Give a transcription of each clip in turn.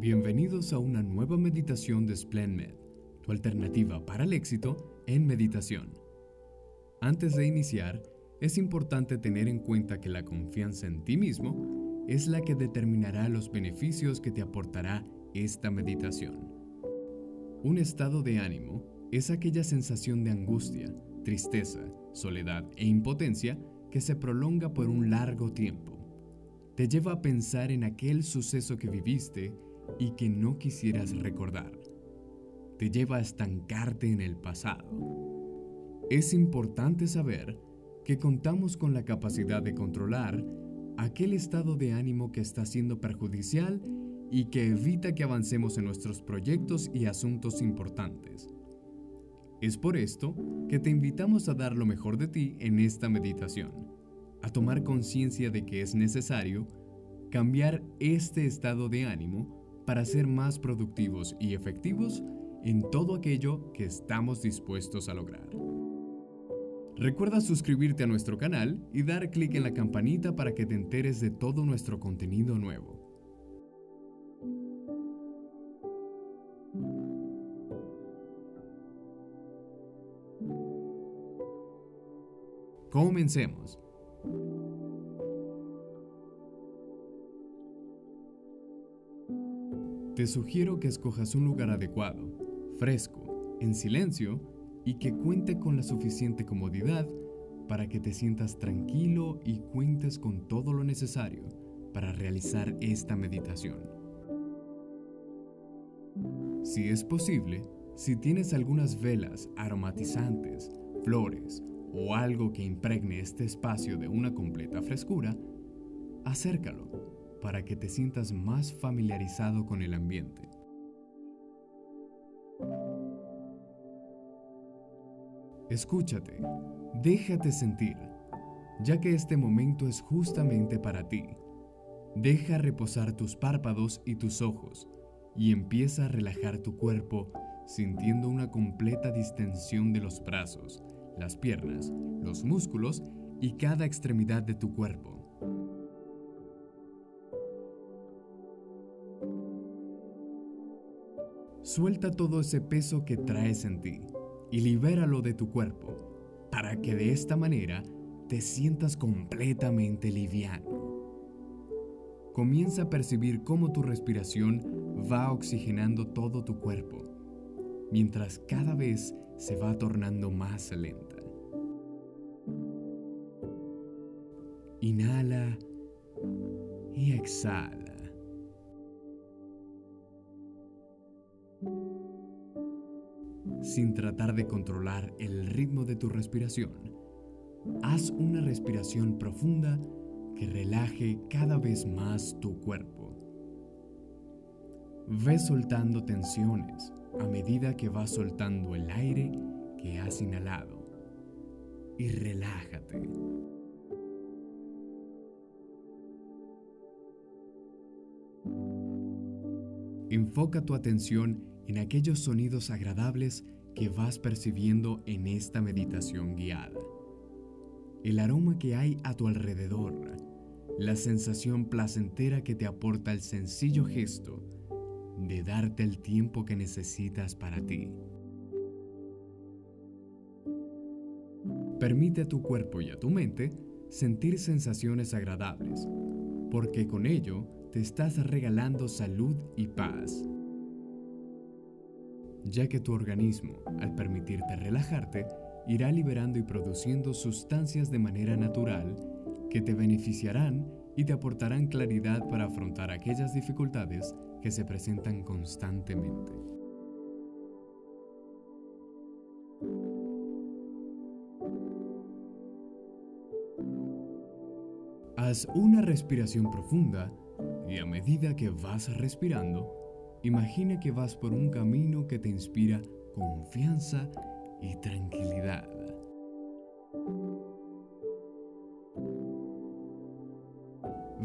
Bienvenidos a una nueva meditación de SplendMed, tu alternativa para el éxito en meditación. Antes de iniciar, es importante tener en cuenta que la confianza en ti mismo es la que determinará los beneficios que te aportará esta meditación. Un estado de ánimo es aquella sensación de angustia, tristeza, soledad e impotencia que se prolonga por un largo tiempo. Te lleva a pensar en aquel suceso que viviste y que no quisieras recordar. Te lleva a estancarte en el pasado. Es importante saber que contamos con la capacidad de controlar aquel estado de ánimo que está siendo perjudicial y que evita que avancemos en nuestros proyectos y asuntos importantes. Es por esto que te invitamos a dar lo mejor de ti en esta meditación, a tomar conciencia de que es necesario cambiar este estado de ánimo para ser más productivos y efectivos en todo aquello que estamos dispuestos a lograr. Recuerda suscribirte a nuestro canal y dar clic en la campanita para que te enteres de todo nuestro contenido nuevo. Comencemos. Te sugiero que escojas un lugar adecuado, fresco, en silencio y que cuente con la suficiente comodidad para que te sientas tranquilo y cuentes con todo lo necesario para realizar esta meditación. Si es posible, si tienes algunas velas aromatizantes, flores o algo que impregne este espacio de una completa frescura, acércalo para que te sientas más familiarizado con el ambiente. Escúchate, déjate sentir, ya que este momento es justamente para ti. Deja reposar tus párpados y tus ojos y empieza a relajar tu cuerpo sintiendo una completa distensión de los brazos, las piernas, los músculos y cada extremidad de tu cuerpo. Suelta todo ese peso que traes en ti y libéralo de tu cuerpo para que de esta manera te sientas completamente liviano. Comienza a percibir cómo tu respiración va oxigenando todo tu cuerpo, mientras cada vez se va tornando más lenta. Inhala y exhala. Sin tratar de controlar el ritmo de tu respiración. Haz una respiración profunda que relaje cada vez más tu cuerpo. Ve soltando tensiones a medida que vas soltando el aire que has inhalado. Y relájate. Enfoca tu atención en aquellos sonidos agradables que vas percibiendo en esta meditación guiada. El aroma que hay a tu alrededor, la sensación placentera que te aporta el sencillo gesto de darte el tiempo que necesitas para ti. Permite a tu cuerpo y a tu mente sentir sensaciones agradables, porque con ello te estás regalando salud y paz ya que tu organismo, al permitirte relajarte, irá liberando y produciendo sustancias de manera natural que te beneficiarán y te aportarán claridad para afrontar aquellas dificultades que se presentan constantemente. Haz una respiración profunda y a medida que vas respirando, Imagina que vas por un camino que te inspira confianza y tranquilidad.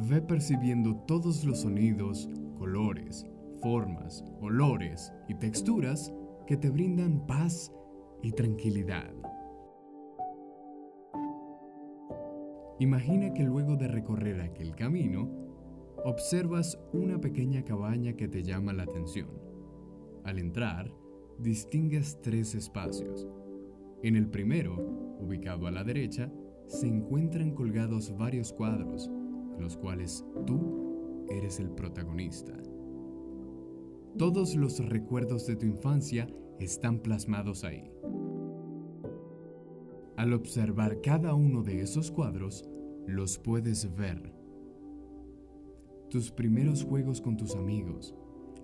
Ve percibiendo todos los sonidos, colores, formas, olores y texturas que te brindan paz y tranquilidad. Imagina que luego de recorrer aquel camino, observas una pequeña cabaña que te llama la atención. Al entrar, distingues tres espacios. En el primero, ubicado a la derecha, se encuentran colgados varios cuadros, en los cuales tú eres el protagonista. Todos los recuerdos de tu infancia están plasmados ahí. Al observar cada uno de esos cuadros, los puedes ver. Tus primeros juegos con tus amigos,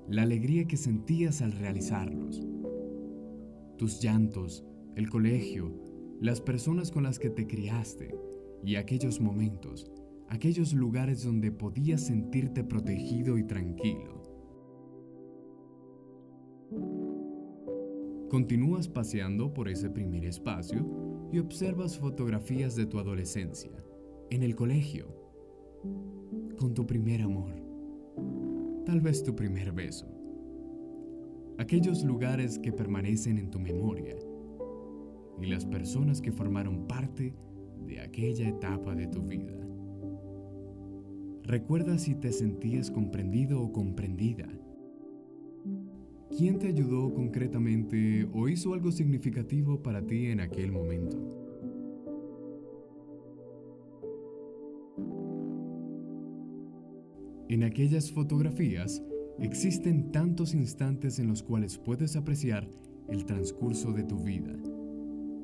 la alegría que sentías al realizarlos, tus llantos, el colegio, las personas con las que te criaste y aquellos momentos, aquellos lugares donde podías sentirte protegido y tranquilo. Continúas paseando por ese primer espacio y observas fotografías de tu adolescencia, en el colegio, con tu primer amor, tal vez tu primer beso. Aquellos lugares que permanecen en tu memoria y las personas que formaron parte de aquella etapa de tu vida. Recuerda si te sentías comprendido o comprendida. ¿Quién te ayudó concretamente o hizo algo significativo para ti en aquel momento? En aquellas fotografías existen tantos instantes en los cuales puedes apreciar el transcurso de tu vida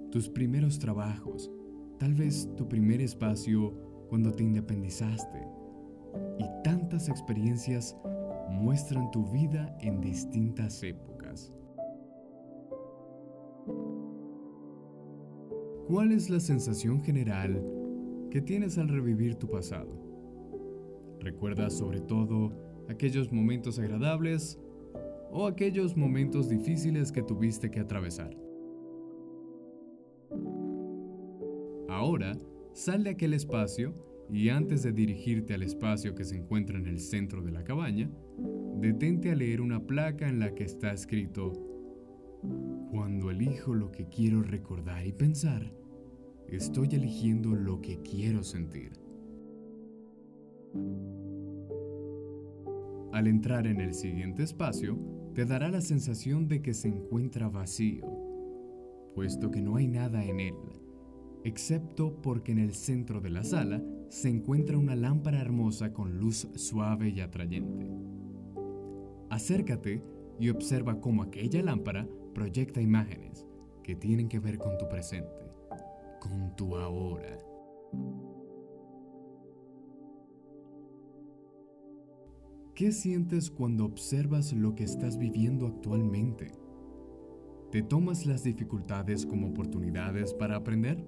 tus primeros trabajos, tal vez tu primer espacio cuando te independizaste. Y tantas experiencias muestran tu vida en distintas épocas. ¿Cuál es la sensación general que tienes al revivir tu pasado? ¿Recuerdas sobre todo aquellos momentos agradables o aquellos momentos difíciles que tuviste que atravesar? Ahora, sal de aquel espacio y antes de dirigirte al espacio que se encuentra en el centro de la cabaña, detente a leer una placa en la que está escrito, Cuando elijo lo que quiero recordar y pensar, estoy eligiendo lo que quiero sentir. Al entrar en el siguiente espacio, te dará la sensación de que se encuentra vacío, puesto que no hay nada en él excepto porque en el centro de la sala se encuentra una lámpara hermosa con luz suave y atrayente. Acércate y observa cómo aquella lámpara proyecta imágenes que tienen que ver con tu presente, con tu ahora. ¿Qué sientes cuando observas lo que estás viviendo actualmente? ¿Te tomas las dificultades como oportunidades para aprender?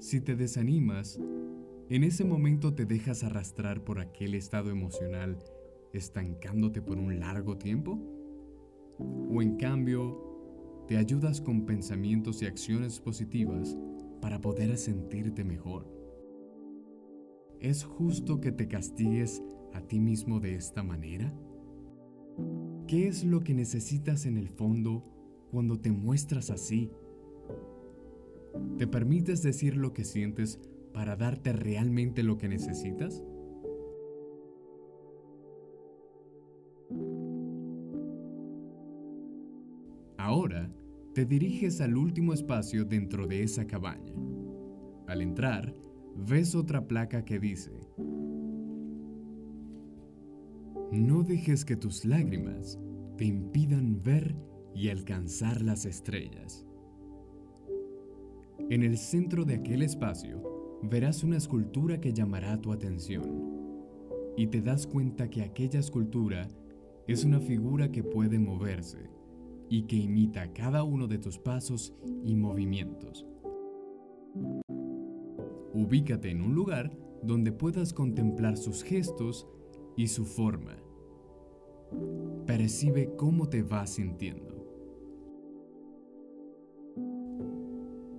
Si te desanimas, en ese momento te dejas arrastrar por aquel estado emocional estancándote por un largo tiempo? ¿O en cambio, te ayudas con pensamientos y acciones positivas para poder sentirte mejor? ¿Es justo que te castigues a ti mismo de esta manera? ¿Qué es lo que necesitas en el fondo cuando te muestras así? ¿Te permites decir lo que sientes para darte realmente lo que necesitas? Ahora te diriges al último espacio dentro de esa cabaña. Al entrar, ves otra placa que dice, No dejes que tus lágrimas te impidan ver y alcanzar las estrellas. En el centro de aquel espacio verás una escultura que llamará tu atención y te das cuenta que aquella escultura es una figura que puede moverse y que imita cada uno de tus pasos y movimientos. Ubícate en un lugar donde puedas contemplar sus gestos y su forma. Percibe cómo te vas sintiendo.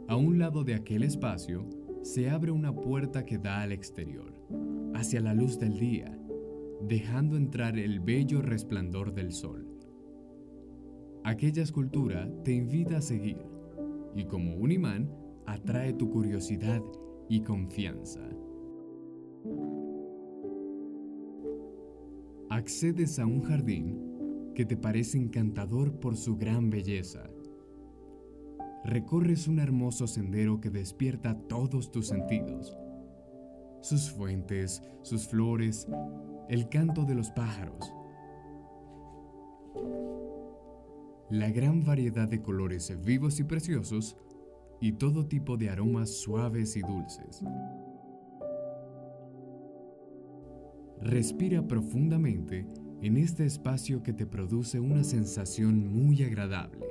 A un lado de aquel espacio se abre una puerta que da al exterior, hacia la luz del día, dejando entrar el bello resplandor del sol. Aquella escultura te invita a seguir y como un imán atrae tu curiosidad y confianza. Accedes a un jardín que te parece encantador por su gran belleza. Recorres un hermoso sendero que despierta todos tus sentidos. Sus fuentes, sus flores, el canto de los pájaros. La gran variedad de colores vivos y preciosos y todo tipo de aromas suaves y dulces. Respira profundamente en este espacio que te produce una sensación muy agradable.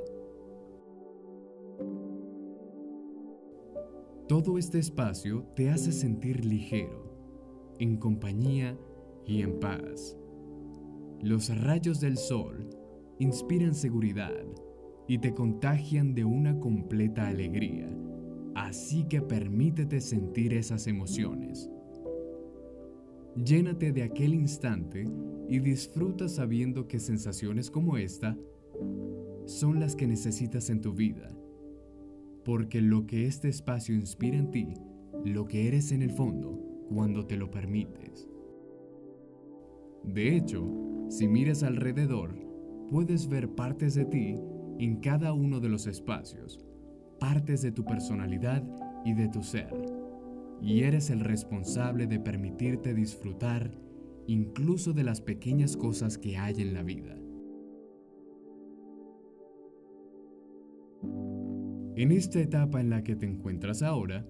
Todo este espacio te hace sentir ligero, en compañía y en paz. Los rayos del sol inspiran seguridad y te contagian de una completa alegría, así que permítete sentir esas emociones. Llénate de aquel instante y disfruta sabiendo que sensaciones como esta son las que necesitas en tu vida, porque lo que este espacio inspira en ti, lo que eres en el fondo, cuando te lo permites. De hecho, si miras alrededor, puedes ver partes de ti en cada uno de los espacios, partes de tu personalidad y de tu ser y eres el responsable de permitirte disfrutar incluso de las pequeñas cosas que hay en la vida. En esta etapa en la que te encuentras ahora,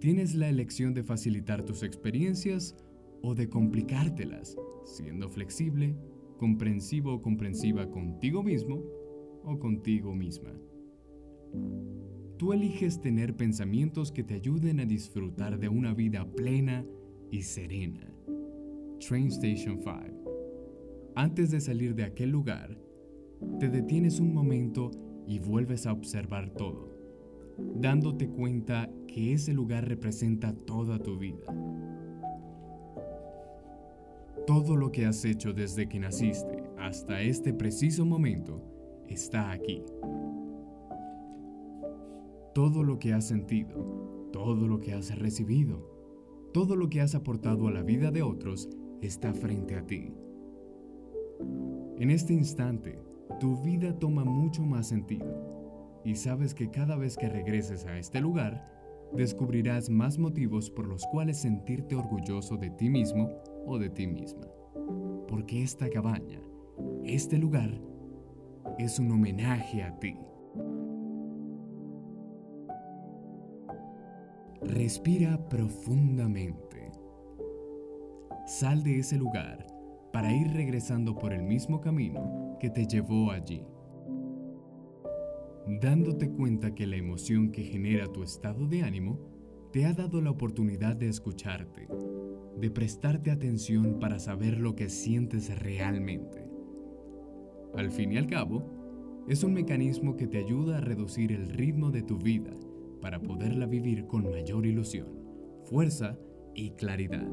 tienes la elección de facilitar tus experiencias o de complicártelas, siendo flexible, comprensivo o comprensiva contigo mismo o contigo misma. Tú eliges tener pensamientos que te ayuden a disfrutar de una vida plena y serena. Train Station 5. Antes de salir de aquel lugar, te detienes un momento y vuelves a observar todo, dándote cuenta que ese lugar representa toda tu vida. Todo lo que has hecho desde que naciste hasta este preciso momento está aquí. Todo lo que has sentido, todo lo que has recibido, todo lo que has aportado a la vida de otros está frente a ti. En este instante, tu vida toma mucho más sentido y sabes que cada vez que regreses a este lugar, descubrirás más motivos por los cuales sentirte orgulloso de ti mismo o de ti misma. Porque esta cabaña, este lugar, es un homenaje a ti. Respira profundamente. Sal de ese lugar para ir regresando por el mismo camino que te llevó allí. Dándote cuenta que la emoción que genera tu estado de ánimo te ha dado la oportunidad de escucharte, de prestarte atención para saber lo que sientes realmente. Al fin y al cabo, es un mecanismo que te ayuda a reducir el ritmo de tu vida para poderla vivir con mayor ilusión, fuerza y claridad.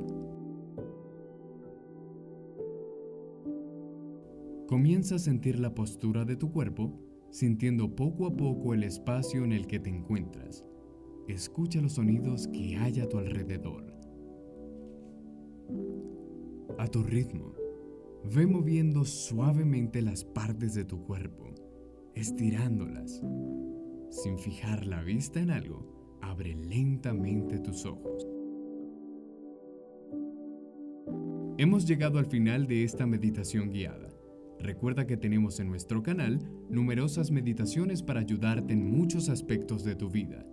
Comienza a sentir la postura de tu cuerpo, sintiendo poco a poco el espacio en el que te encuentras. Escucha los sonidos que hay a tu alrededor. A tu ritmo, ve moviendo suavemente las partes de tu cuerpo, estirándolas, sin fijar la vista en algo, abre lentamente tus ojos. Hemos llegado al final de esta meditación guiada. Recuerda que tenemos en nuestro canal numerosas meditaciones para ayudarte en muchos aspectos de tu vida.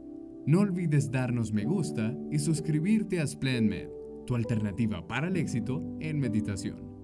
No olvides darnos me gusta y suscribirte a SplendMed, tu alternativa para el éxito en meditación.